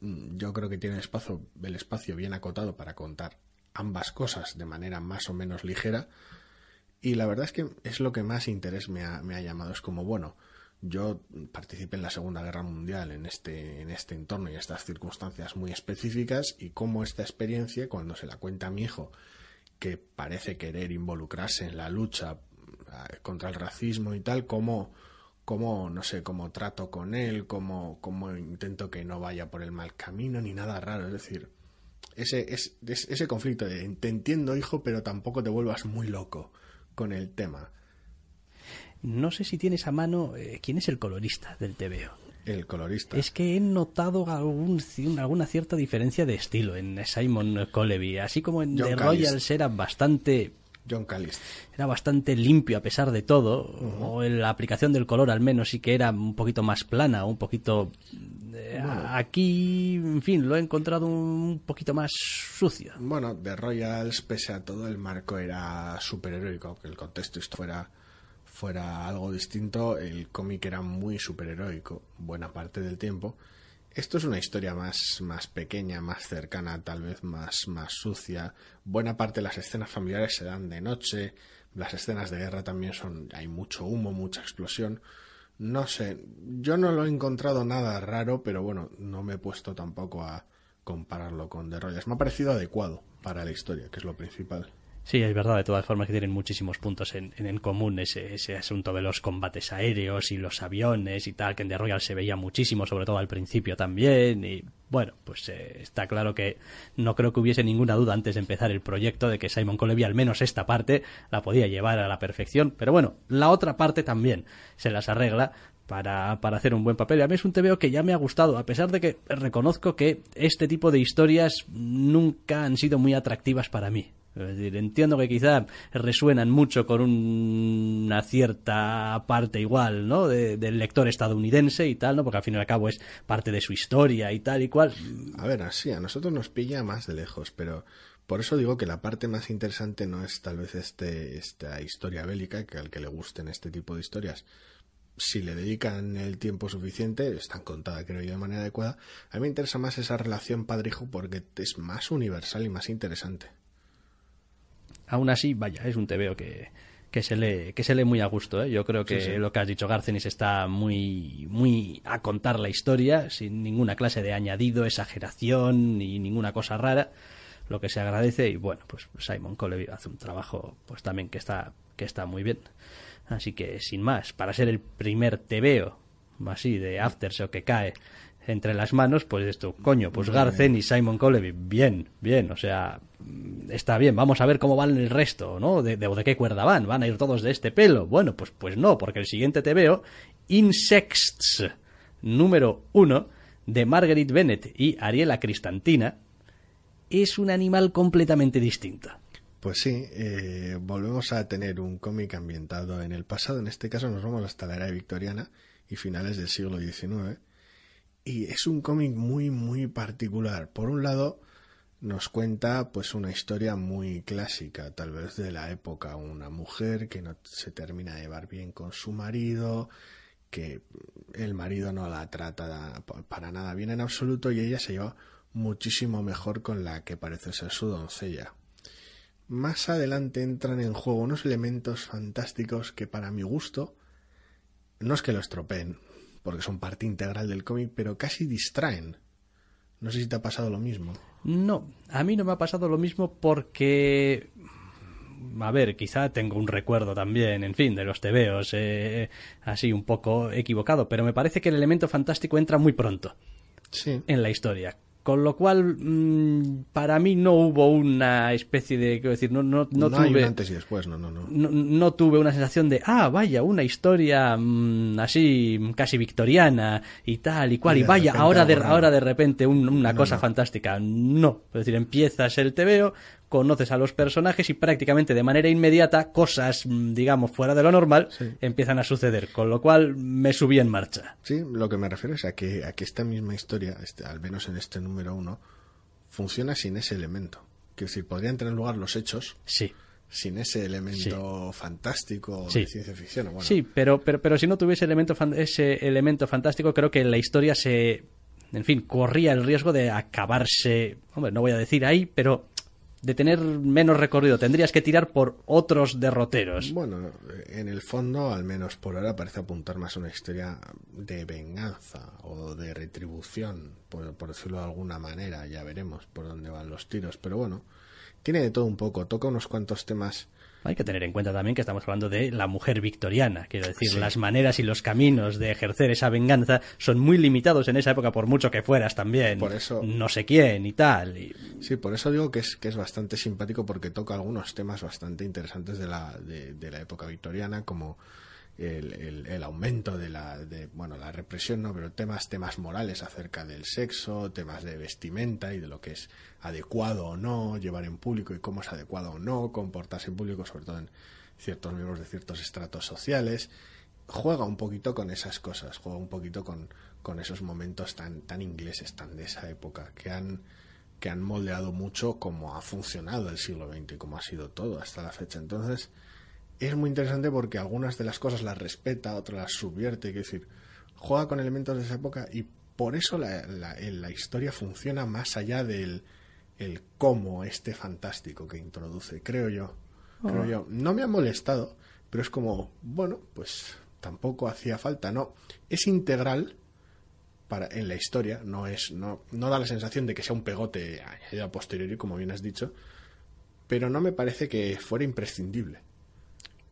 mm, yo creo que tiene el espacio, el espacio bien acotado para contar ambas cosas de manera más o menos ligera. Y la verdad es que es lo que más interés me ha, me ha llamado. Es como, bueno, yo participé en la Segunda Guerra Mundial en este, en este entorno y estas circunstancias muy específicas y cómo esta experiencia, cuando se la cuenta a mi hijo, que parece querer involucrarse en la lucha eh, contra el racismo y tal, cómo, cómo no sé, cómo trato con él, cómo, cómo intento que no vaya por el mal camino, ni nada raro. Es decir, ese, es, es- ese conflicto de te entiendo, hijo, pero tampoco te vuelvas muy loco con el tema. No sé si tienes a mano eh, quién es el colorista del TVO. El colorista. Es que he notado algún, alguna cierta diferencia de estilo en Simon Colleby, así como en John The Callis. Royals era bastante John Callister. Era bastante limpio a pesar de todo, o en la aplicación del color al menos sí que era un poquito más plana, un poquito... eh, Aquí, en fin, lo he encontrado un poquito más sucio. Bueno, The Royals, pese a todo, el marco era superheroico, aunque el contexto fuera, fuera algo distinto, el cómic era muy superheroico buena parte del tiempo. Esto es una historia más, más pequeña, más cercana, tal vez más, más sucia. Buena parte de las escenas familiares se dan de noche, las escenas de guerra también son, hay mucho humo, mucha explosión. No sé, yo no lo he encontrado nada raro, pero bueno, no me he puesto tampoco a compararlo con The Royals. Me ha parecido adecuado para la historia, que es lo principal. Sí, es verdad, de todas formas que tienen muchísimos puntos en, en, común ese, asunto de los combates aéreos y los aviones y tal, que en The Royal se veía muchísimo, sobre todo al principio también, y bueno, pues eh, está claro que no creo que hubiese ninguna duda antes de empezar el proyecto de que Simon Coleby al menos esta parte la podía llevar a la perfección, pero bueno, la otra parte también se las arregla para, para, hacer un buen papel. Y a mí es un TVO que ya me ha gustado, a pesar de que reconozco que este tipo de historias nunca han sido muy atractivas para mí. Es decir, entiendo que quizá resuenan mucho con un, una cierta parte igual, ¿no? De, del lector estadounidense y tal, ¿no? Porque al fin y al cabo es parte de su historia y tal y cual. A ver, así, a nosotros nos pilla más de lejos, pero por eso digo que la parte más interesante no es tal vez este, esta historia bélica, que al que le gusten este tipo de historias, si le dedican el tiempo suficiente, están contadas creo yo de manera adecuada, a mí me interesa más esa relación padre-hijo porque es más universal y más interesante. Aún así, vaya, es un TVO que, que se lee que se lee muy a gusto ¿eh? yo creo que sí, sí. lo que has dicho Garcenis está muy muy a contar la historia sin ninguna clase de añadido exageración ni ninguna cosa rara lo que se agradece y bueno pues Simon Coleby hace un trabajo pues también que está que está muy bien así que sin más para ser el primer TVO así de Aftershock que cae entre las manos, pues esto, coño, pues Garcen y Simon Coleby, bien, bien, o sea, está bien, vamos a ver cómo van el resto, ¿no? De, de, de, qué cuerda van, van a ir todos de este pelo. Bueno, pues, pues no, porque el siguiente te veo, Insects, número uno, de Margaret Bennett y Ariela Cristantina, es un animal completamente distinto. Pues sí, eh, volvemos a tener un cómic ambientado en el pasado, en este caso nos vamos hasta la era victoriana y finales del siglo XIX y es un cómic muy muy particular. Por un lado nos cuenta pues una historia muy clásica, tal vez de la época, una mujer que no se termina de llevar bien con su marido, que el marido no la trata para nada bien en absoluto y ella se lleva muchísimo mejor con la que parece ser su doncella. Más adelante entran en juego unos elementos fantásticos que para mi gusto no es que lo estropeen, porque son parte integral del cómic, pero casi distraen. No sé si te ha pasado lo mismo. No, a mí no me ha pasado lo mismo porque... A ver, quizá tengo un recuerdo también, en fin, de los tebeos, eh, así un poco equivocado, pero me parece que el elemento fantástico entra muy pronto sí. en la historia. Con lo cual, mmm, para mí no hubo una especie de, quiero decir, no, no, no, no tuve... Hay un antes y después, no, no, no. No, tuve una sensación de, ah, vaya, una historia mmm, así, casi victoriana y tal y cual, y, y vaya, ahora de, ahora de repente un, una cosa fantástica. No, es decir, empiezas el TVO, conoces a los personajes y prácticamente de manera inmediata cosas, mm, digamos, fuera de lo normal sí. empiezan a suceder, con lo cual me subí en marcha. Sí, lo que me refiero es a que, a que esta misma historia, este, al menos en este número uno, funciona sin ese elemento. Que decir, podrían tener lugar los hechos. Sí sin ese elemento sí. fantástico sí. de ciencia ficción. Bueno. Sí, pero, pero, pero si no tuviese elemento ese elemento fantástico, creo que la historia se. En fin, corría el riesgo de acabarse. Hombre, no voy a decir ahí, pero de tener menos recorrido. Tendrías que tirar por otros derroteros. Bueno, en el fondo, al menos por ahora, parece apuntar más a una historia de venganza o de retribución, por, decirlo de alguna manera. Ya veremos por dónde van los tiros. Pero bueno, tiene de todo un poco. Toca unos cuantos temas hay que tener en cuenta también que estamos hablando de la mujer victoriana, quiero decir, sí. las maneras y los caminos de ejercer esa venganza son muy limitados en esa época, por mucho que fueras también por eso, no sé quién y tal. Y... Sí, por eso digo que es, que es bastante simpático porque toca algunos temas bastante interesantes de la, de, de la época victoriana, como el, el, aumento de la, de, bueno, la represión, no, pero temas, temas morales acerca del sexo, temas de vestimenta y de lo que es adecuado o no llevar en público y cómo es adecuado o no comportarse en público, sobre todo en ciertos miembros de ciertos estratos sociales. Juega un poquito con esas cosas, juega un poquito con, con esos momentos tan, tan ingleses, tan de esa época, que han, que han moldeado mucho cómo ha funcionado el siglo XX y cómo ha sido todo hasta la fecha. Entonces, es muy interesante porque algunas de las cosas las respeta, otras las subvierte, es decir, juega con elementos de esa época y por eso la, la, historia funciona más allá del el cómo este fantástico que introduce, creo yo. Creo oh. yo. No me ha molestado, pero es como, bueno, pues tampoco hacía falta, ¿no? Es integral para, en la historia, no es, no, no da la sensación de que sea un pegote a posteriori, como bien has dicho, pero no me parece que fuera imprescindible.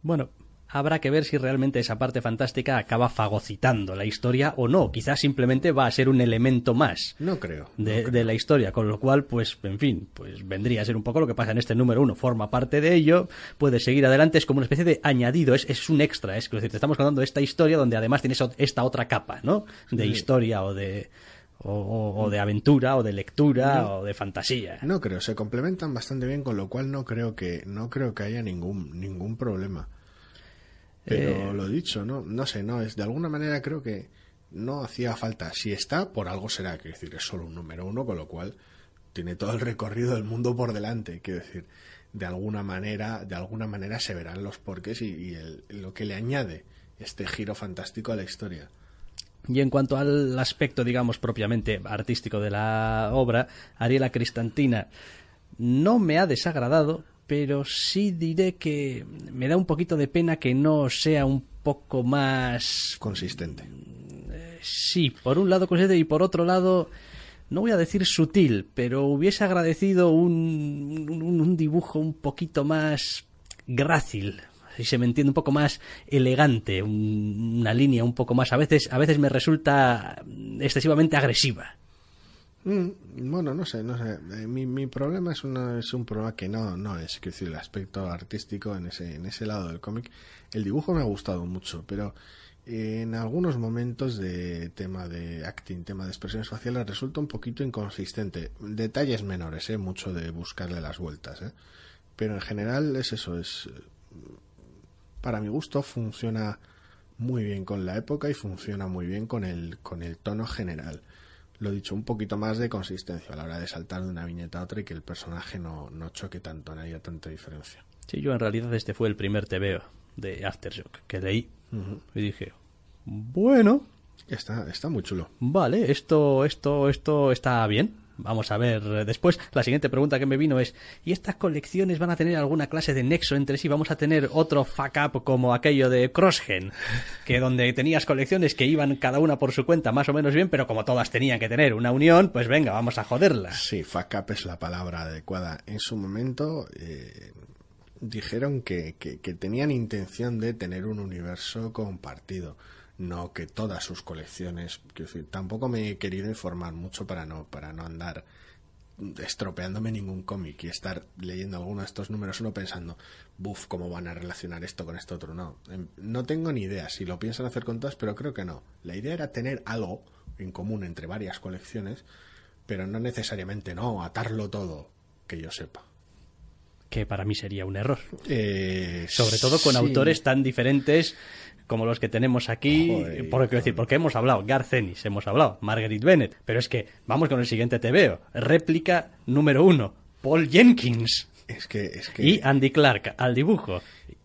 Bueno, habrá que ver si realmente esa parte fantástica acaba fagocitando la historia o no. Quizás simplemente va a ser un elemento más. No creo. De, la historia, con lo cual, pues, en fin, pues vendría a ser un poco lo que pasa en este número uno. Forma parte de ello, puede seguir adelante, es como una especie de añadido, es, es un extra. Es decir, te estamos contando esta historia donde además tienes esta otra capa, ¿no? De historia o de. O, de aventura o de lectura o de fantasía. No creo, se complementan bastante bien, con lo cual no creo que no creo que haya ningún ningún problema. Pero eh, lo dicho, no no sé, no es de alguna manera creo que no hacía falta. Si está, por algo será, quiero decir, es solo un número uno, con lo cual tiene todo el recorrido del mundo por delante, quiero decir, de alguna manera, de alguna manera se verán los porques y, lo que le añade este giro fantástico a la historia. Y en cuanto al aspecto, digamos, propiamente artístico de la obra, Ariela Cristantina no me ha desagradado, pero sí diré que me da un poquito de pena que no sea un poco más consistente. Eh, sí, por un lado consistente y por otro lado no voy a decir sutil, pero hubiese agradecido un, un dibujo un poquito más grácil, si se me entiende un poco más elegante, una línea un poco más, a veces, a veces me resulta excesivamente agresiva. Mm, bueno, no sé, no sé. Eh, mi, mi problema es, una, es un problema que no, no es, que el aspecto artístico en ese, en ese lado del cómic. El dibujo me ha gustado mucho, pero en algunos momentos de tema de acting, tema de expresiones faciales, resulta un poquito inconsistente. Detalles menores, ¿eh? mucho de buscarle las vueltas, ¿eh? pero en general es eso, es para mi gusto funciona muy bien con la época y funciona muy bien con el, con el tono general. Lo dicho, un poquito más de consistencia a la hora de saltar de una viñeta a otra y que el personaje no, no choque tanto, no haya tanta diferencia. Sí, yo en realidad este fue el primer TVO de Aftershock que leí y dije, bueno. Está, está muy chulo. Vale, esto, esto, esto está bien Vamos a ver eh, después. La siguiente pregunta que me vino es, ¿y estas colecciones van a tener alguna clase de nexo entre sí? ¿Vamos a tener otro fuck up como aquello de Crossgen? Que donde tenías colecciones que iban cada una por su cuenta más o menos bien, pero como todas tenían que tener una unión, pues venga, vamos a joderlas. Sí, fuck up es la palabra adecuada. En su momento eh, dijeron que, que, que tenían intención de tener un universo compartido no que todas sus colecciones. Decir, tampoco me he querido informar mucho para no, para no andar estropeándome ningún cómic y estar leyendo alguno de estos números uno pensando, buf, ¿cómo van a relacionar esto con esto otro? No, em, no tengo ni idea si lo piensan hacer con todas, pero creo que no. La idea era tener algo en común entre varias colecciones, pero no necesariamente no, atarlo todo, que yo sepa que para mí sería un error. Eh, Sobre todo con autores tan diferentes como los que tenemos aquí, porque, decir, porque hemos hablado, Garcenis, hemos hablado, Margaret Bennett, pero es que vamos con el siguiente TVO, réplica número uno, Paul Jenkins. Es que, es que... Y Andy Clark al dibujo.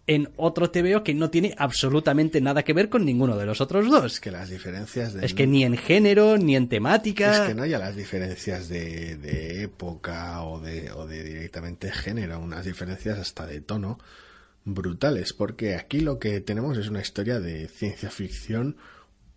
En otro TVO que no tiene absolutamente nada que ver con ninguno de los otros dos. Es que las diferencias de... Es que ni en género, ni en temática... Es que no haya las diferencias de, de época o de, o de directamente género, unas diferencias hasta de tono brutales, porque aquí lo que tenemos es una historia de ciencia ficción,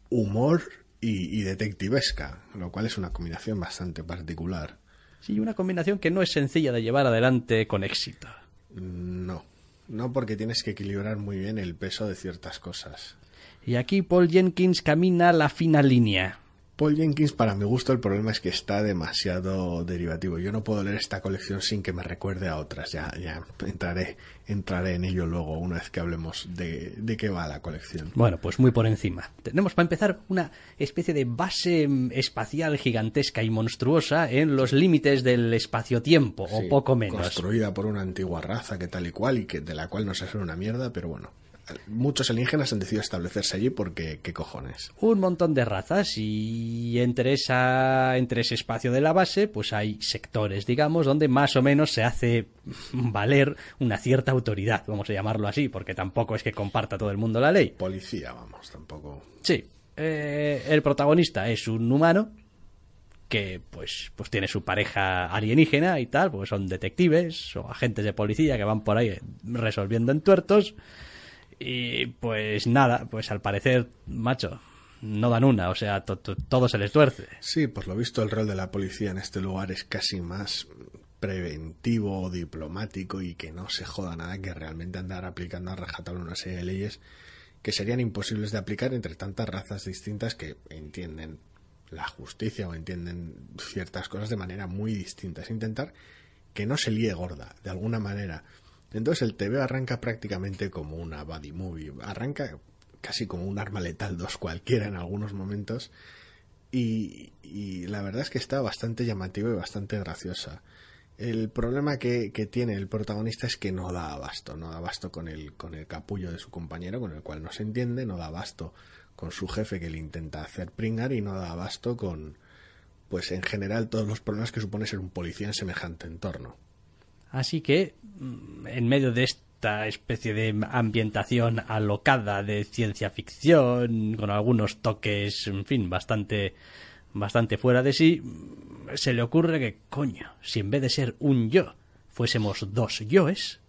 humor y, detectivesca, lo cual es una combinación bastante particular. Sí, una combinación que no es sencilla de llevar adelante con éxito. No, no porque tienes que equilibrar muy bien el peso de ciertas cosas. Y aquí Paul Jenkins camina la fina línea. Paul Jenkins, para mi gusto, el problema es que está demasiado derivativo. Yo no puedo leer esta colección sin que me recuerde a otras. Ya, ya entraré, entraré en ello luego, una vez que hablemos de, de qué va la colección. Bueno, pues muy por encima. Tenemos para empezar una especie de base mm, espacial gigantesca y monstruosa en los límites del espacio-tiempo, o poco menos. Construida por una antigua raza que tal y cual, y que de la cual no se hace una mierda, pero bueno. Muchos alienígenas han decidido establecerse allí porque, ¿qué cojones? un montón de razas y entre esa entre ese espacio de la base pues hay sectores digamos donde más o menos se hace valer una cierta autoridad vamos a llamarlo así porque tampoco es que comparta todo el mundo la ley Policía, vamos, tampoco. sí eh, el protagonista es un humano que pues pues tiene su pareja alienígena y tal pues son detectives o agentes de policía que van por ahí resolviendo entuertos y pues nada pues al parecer macho no dan una o sea to- to- todo se les tuerce Sí, por lo visto el rol de la policía en este lugar es casi más preventivo o diplomático y que no se joda nada que realmente andar aplicando a rajatabla una serie de leyes que serían imposibles de aplicar entre tantas razas distintas que entienden la justicia o entienden ciertas cosas de manera muy distinta. Es intentar que no se líe gorda, de alguna manera. Entonces el TV arranca prácticamente como una buddy movie, arranca casi como un arma letal 2 cualquiera en algunos momentos y, la verdad es que está bastante llamativa y bastante graciosa. El problema que, que tiene el protagonista es que no da abasto, no da abasto con el, con el capullo de su compañero, con el cual no se entiende, no da abasto con su jefe que le intenta hacer pringar y no da abasto con, pues en general, todos los problemas que supone ser un policía en semejante entorno. Así que, mm, en medio de esta especie de ambientación alocada de ciencia ficción, con algunos toques, en fin, bastante, bastante fuera de sí, mm, se le ocurre que, coño, si en vez de ser un yo, fuésemos dos yoes,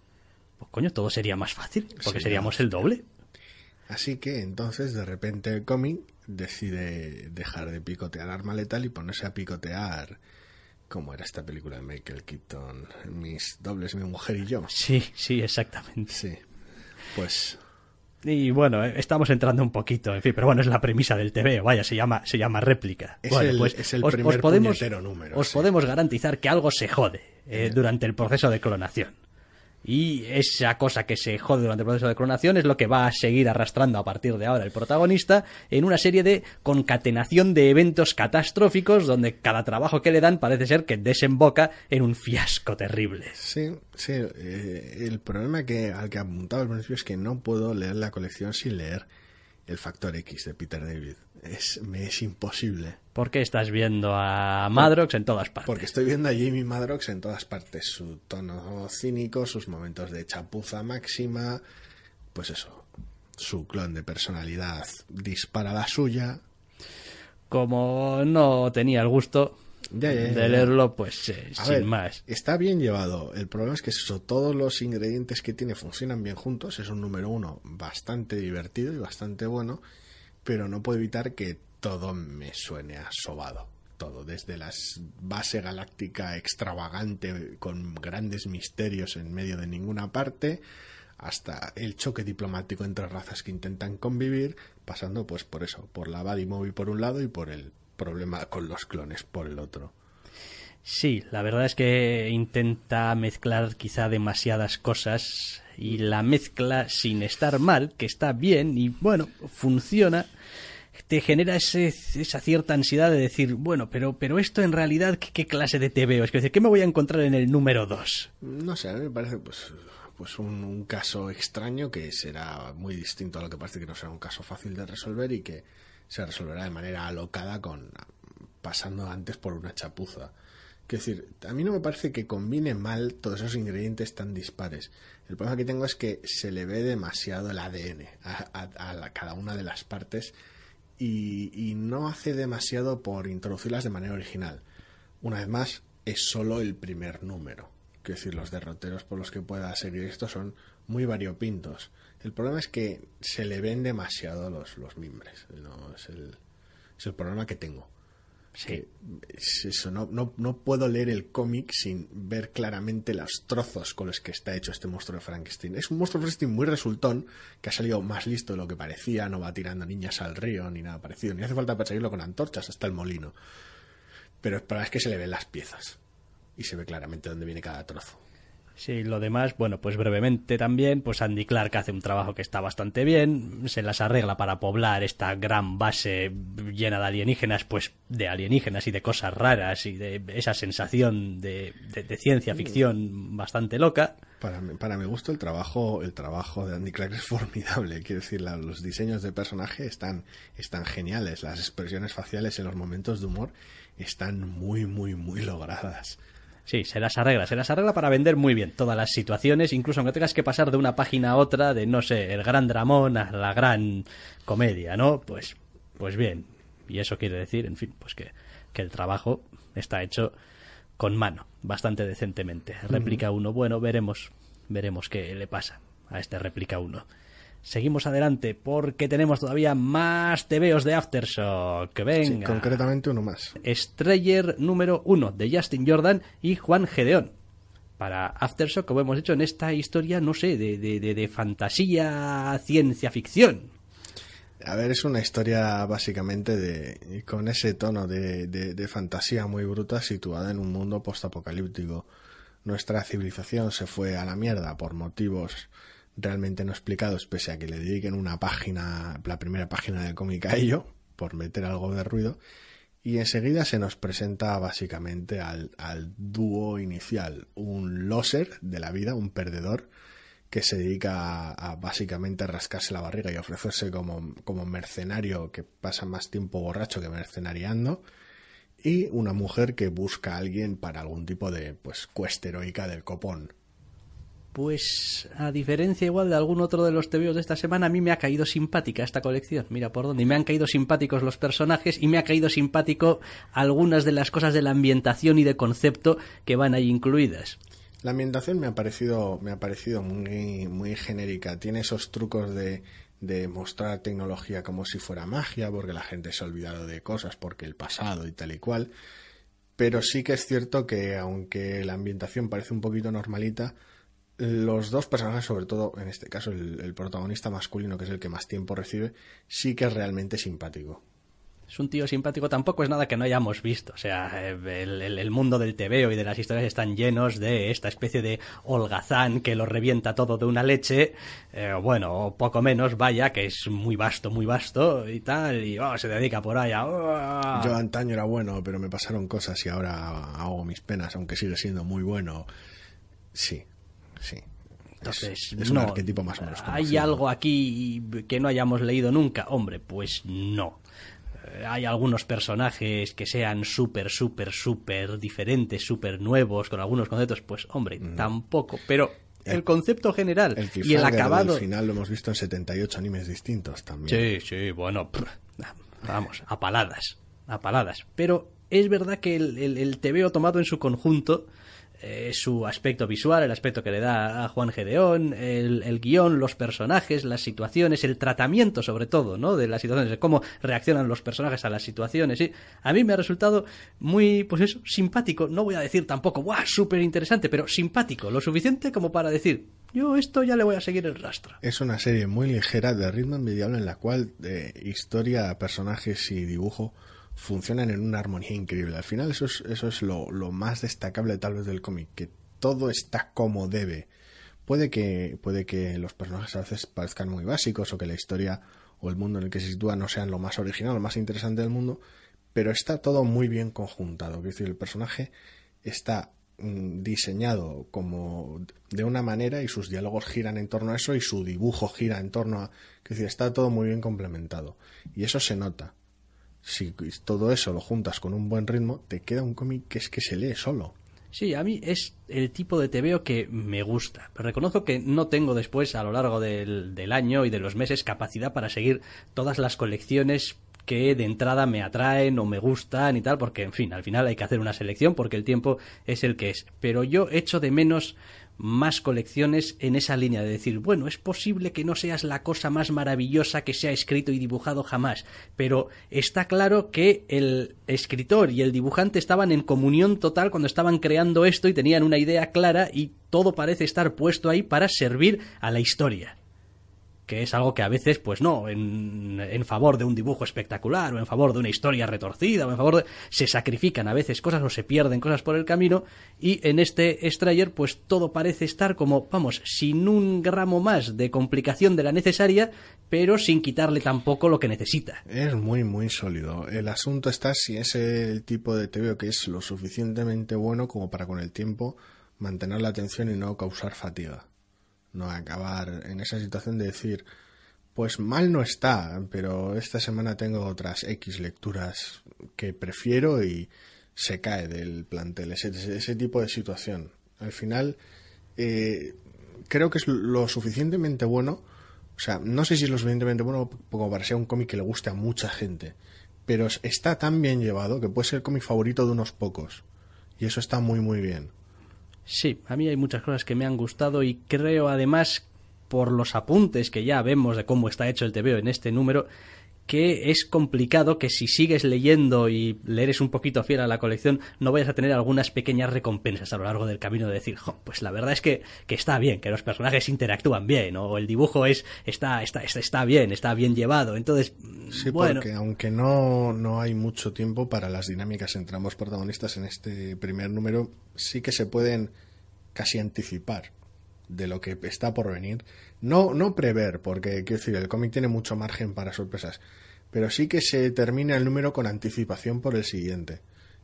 pues coño, todo sería más fácil, porque Sí, seríamos el doble. Así que entonces de repente cómic decide dejar de picotear arma letal y ponerse a picotear como era esta película de Michael Keaton, mis dobles, mi mujer y yo. Sí, sí, exactamente. Sí. Pues Y bueno, eh, estamos entrando un poquito, en fin, pero bueno, es la premisa del TV, vaya, se llama, se llama réplica. Es Bueno, pues el- es el primer podemos, número, os sí. podemos garantizar que algo se jode eh, durante el proceso de clonación. Y esa cosa que se jode durante el proceso de clonación es lo que va a seguir arrastrando a partir de ahora el protagonista en una serie de concatenación de eventos catastróficos donde cada trabajo que le dan parece ser que desemboca en un fiasco terrible. sí, sí. eh, el problema que al que apuntaba al principio es que no puedo leer la colección sin leer el Factor X de Peter David. Es, me es imposible. ¿Por qué estás viendo a Madrox en todas partes? Porque estoy viendo a Jamie Madrox en todas partes. Su tono cínico, sus momentos de chapuza máxima. Pues eso. Su clon de personalidad dispara la suya. como no tenía el gusto Ya, ya, ya, de leerlo, pues eh, sin ver, más. Está bien llevado. El problema es que eso, todos los ingredientes que tiene funcionan bien juntos. Es un número uno bastante divertido y bastante bueno. Pero no puedo evitar que todo me suene a sobado. Todo, desde la base galáctica extravagante con grandes misterios en medio de ninguna parte, hasta el choque diplomático entre razas que intentan convivir, pasando pues por eso, por la Buddy Movie por un lado y por el problema con los clones por el otro. Sí, la verdad es que intenta mezclar quizá demasiadas cosas y la mezcla sin estar mal, que está bien y bueno, funciona, te genera ese, esa cierta ansiedad de decir, bueno, pero, pero esto en realidad, ¿qué, clase de TV? Es decir, ¿qué me voy a encontrar en el número 2? No sé, a mí me parece pues, pues un, un caso extraño que será muy distinto a lo que parece que no será un caso fácil de resolver y que se resolverá de manera alocada con pasando antes por una chapuza. Quiero decir, a mí no me parece que combine mal todos esos ingredientes tan dispares. El problema que tengo es que se le ve demasiado el ADN a, a- cada una de las partes y, y no hace demasiado por introducirlas de manera original. Una vez más, es solo el primer número. Quiero decir, los derroteros por los que pueda seguir esto son muy variopintos. El problema es que se le ven demasiado los, los mimbres. No, es, el, es el problema que tengo. Sí. Es eso, no, no, no puedo leer el cómic sin ver claramente los trozos con los que está hecho este monstruo de Frankenstein. Es un monstruo de Frankenstein muy resultón, que ha salido más listo de lo que parecía, no va tirando niñas al río ni nada parecido, ni hace falta perseguirlo con antorchas hasta el molino. Pero para es que se le ven las piezas y se ve claramente dónde viene cada trozo. Sí, lo demás, bueno, pues brevemente también, pues Andy Clark hace un trabajo que está bastante bien, se las arregla para poblar esta gran base llena de alienígenas, pues de alienígenas y de cosas raras y de esa sensación de, ciencia ficción bastante loca. Para para mi gusto el trabajo, el trabajo de Andy Clark es formidable, quiero decir, los diseños de personaje están, están geniales, las expresiones faciales en los momentos de humor están muy, muy, muy logradas. Sí, se las arregla, se las arregla para vender muy bien todas las situaciones, incluso aunque tengas que pasar de una página a otra, de no sé, el gran dramón a la gran comedia, ¿no? Pues, pues bien. Y eso quiere decir, en fin, pues que, que el trabajo está hecho con mano, bastante decentemente. Réplica uno, bueno, veremos, veremos qué le pasa a este réplica uno. Seguimos adelante porque tenemos todavía más tebeos de Aftershock. Venga. Sí, concretamente uno más. Strayer número uno de Justin Jordan y Juan Gedeón. Para Aftershock, como hemos dicho, en esta historia, no sé, de, de, de, de fantasía, ciencia ficción. A ver, es una historia básicamente de con ese tono de, de fantasía muy bruta situada en un mundo postapocalíptico. Nuestra civilización se fue a la mierda por motivos realmente no explicados, pese a que le dediquen una página, la primera página del cómic a ello, por meter algo de ruido. Y enseguida se nos presenta básicamente al, al dúo inicial, un loser de la vida, un perdedor, que se dedica a, a, básicamente rascarse la barriga y ofrecerse como, como mercenario que pasa más tiempo borracho que mercenariando, y una mujer que busca a alguien para algún tipo de pues cuesta heroica del copón. Pues a diferencia igual de algún otro de los tebeos de esta semana, a mí me ha caído simpática esta colección. Mira por dónde. Y me han caído simpáticos los personajes y me ha caído simpático algunas de las cosas de la ambientación y de concepto que van ahí incluidas. La ambientación me ha parecido, me ha parecido muy, muy genérica. Tiene esos trucos de, de mostrar tecnología como si fuera magia, porque la gente se ha olvidado de cosas, porque el pasado y tal y cual. Pero sí que es cierto que aunque la ambientación parece un poquito normalita, los dos personajes, sobre todo en este caso el, el, protagonista masculino, que es el que más tiempo recibe, sí que es realmente simpático. Es un tío simpático, tampoco es nada que no hayamos visto. O sea, el, el, el mundo del tebeo y de las historias están llenos de esta especie de holgazán que lo revienta todo de una leche. Eh, bueno, poco menos, vaya, que es muy vasto, muy vasto y tal. Y oh, se dedica por ahí a. Oh. Yo antaño era bueno, pero me pasaron cosas y ahora hago mis penas, aunque sigue siendo muy bueno. Sí, Sí. Entonces, es, es no, un arquetipo más o menos. ¿Hay algo aquí que no hayamos leído nunca? Hombre, pues no. Eh, Hay algunos personajes que sean súper, súper, súper diferentes, súper nuevos, con algunos conceptos, pues hombre, mm. tampoco. Pero el, el, concepto general el y el acabado. Al final lo hemos visto en 78 animes distintos también. Sí, sí, bueno, pff, vamos, a paladas, a paladas. Pero es verdad que el, el, el TVO tomado en su conjunto eh, su aspecto visual, el aspecto que le da a Juan Gedeón, el, el, guion, los personajes, las situaciones, el tratamiento sobre todo, ¿no? De las situaciones, de cómo reaccionan los personajes a las situaciones, ¿sí? A mí me ha resultado muy, pues eso, simpático, no voy a decir tampoco, ¡guau! Súper interesante, pero simpático, lo suficiente como para decir, yo esto ya le voy a seguir el rastro. Es una serie muy ligera de ritmo envidiable en la cual de historia, personajes y dibujo funcionan en una armonía increíble. Al final eso es, eso es lo, lo más destacable tal vez del cómic, que todo está como debe. Puede que, puede que los personajes a veces parezcan muy básicos o que la historia o el mundo en el que se sitúa no sean lo más original, lo más interesante del mundo, pero está todo muy bien conjuntado. Es decir, el personaje está mm, diseñado como de una manera y sus diálogos giran en torno a eso y su dibujo gira en torno a... Es decir, está todo muy bien complementado. Y eso se nota si todo eso lo juntas con un buen ritmo, te queda un cómic que es que se lee solo. Sí, a mí es el tipo de TVO que me gusta. Pero reconozco que no tengo después, a lo largo del, del, año y de los meses, capacidad para seguir todas las colecciones que de entrada me atraen o me gustan y tal, porque en fin, al final hay que hacer una selección porque el tiempo es el que es. Pero yo echo de menos más colecciones en esa línea de decir, bueno, es posible que no seas la cosa más maravillosa que se ha escrito y dibujado jamás, pero está claro que el escritor y el dibujante estaban en comunión total cuando estaban creando esto y tenían una idea clara y todo parece estar puesto ahí para servir a la historia que es algo que a veces, pues no, en, en, favor de un dibujo espectacular o en favor de una historia retorcida o en favor de... se sacrifican a veces cosas o se pierden cosas por el camino y en este Strayer pues todo parece estar como, vamos, sin un gramo más de complicación de la necesaria, pero sin quitarle tampoco lo que necesita. Es muy, muy sólido. El asunto está si es el tipo de TVO que es lo suficientemente bueno como para con el tiempo mantener la atención y no causar fatiga no acabar en esa situación de decir, pues mal no está, pero esta semana tengo otras X lecturas que prefiero y se cae del plantel, ese, ese tipo de situación. Al final, eh, creo que es lo suficientemente bueno, o sea, no sé si es lo suficientemente bueno como para ser un cómic que le guste a mucha gente, pero está tan bien llevado que puede ser el cómic favorito de unos pocos. Y eso está muy, muy bien. Sí, a mí hay muchas cosas que me han gustado y creo además por los apuntes que ya vemos de cómo está hecho el TVO en este número que es complicado que si sigues leyendo y le eres un poquito fiel a la colección, no vayas a tener algunas pequeñas recompensas a lo largo del camino de decir, pues la verdad es que, que, está bien, que los personajes interactúan bien, o el dibujo es, está, está, está, está bien, está bien llevado. Entonces, sí, bueno. porque aunque no, no hay mucho tiempo para las dinámicas entre ambos protagonistas en este primer número, sí que se pueden casi anticipar de lo que está por venir. No, no prever, porque quiero decir, el cómic tiene mucho margen para sorpresas, pero sí que se termina el número con anticipación por el siguiente.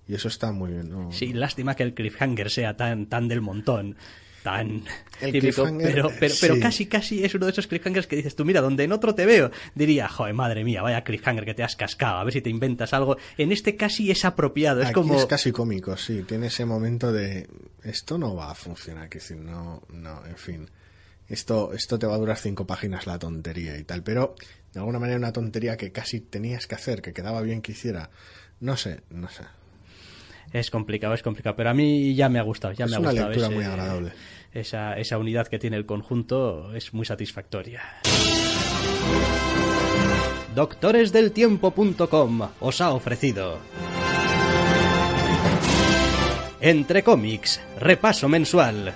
Y eso está muy bien. Sí, lástima que el cliffhanger sea tan, tan del montón tan El típico, pero, pero, pero sí. casi, casi es uno de esos cliffhangers que dices tú, mira, donde en otro te veo, diría, joder, madre mía, vaya cliffhanger que te has cascado, a ver si te inventas algo. En este casi es apropiado, es Aquí como... es casi cómico, sí. Tiene ese momento de esto no va a funcionar, que decir, no, no, en fin. Esto, esto te va a durar cinco páginas la tontería y tal, pero de alguna manera una tontería que casi tenías que hacer, que quedaba bien que hiciera. No sé, no sé. Es complicado, es complicado, pero a mí ya me ha gustado, ya es me ha una gustado. lectura ese- muy agradable. Esa, esa unidad que tiene el conjunto es muy satisfactoria. Doctoresdeltiempo.com os ha ofrecido Entre cómics, repaso mensual.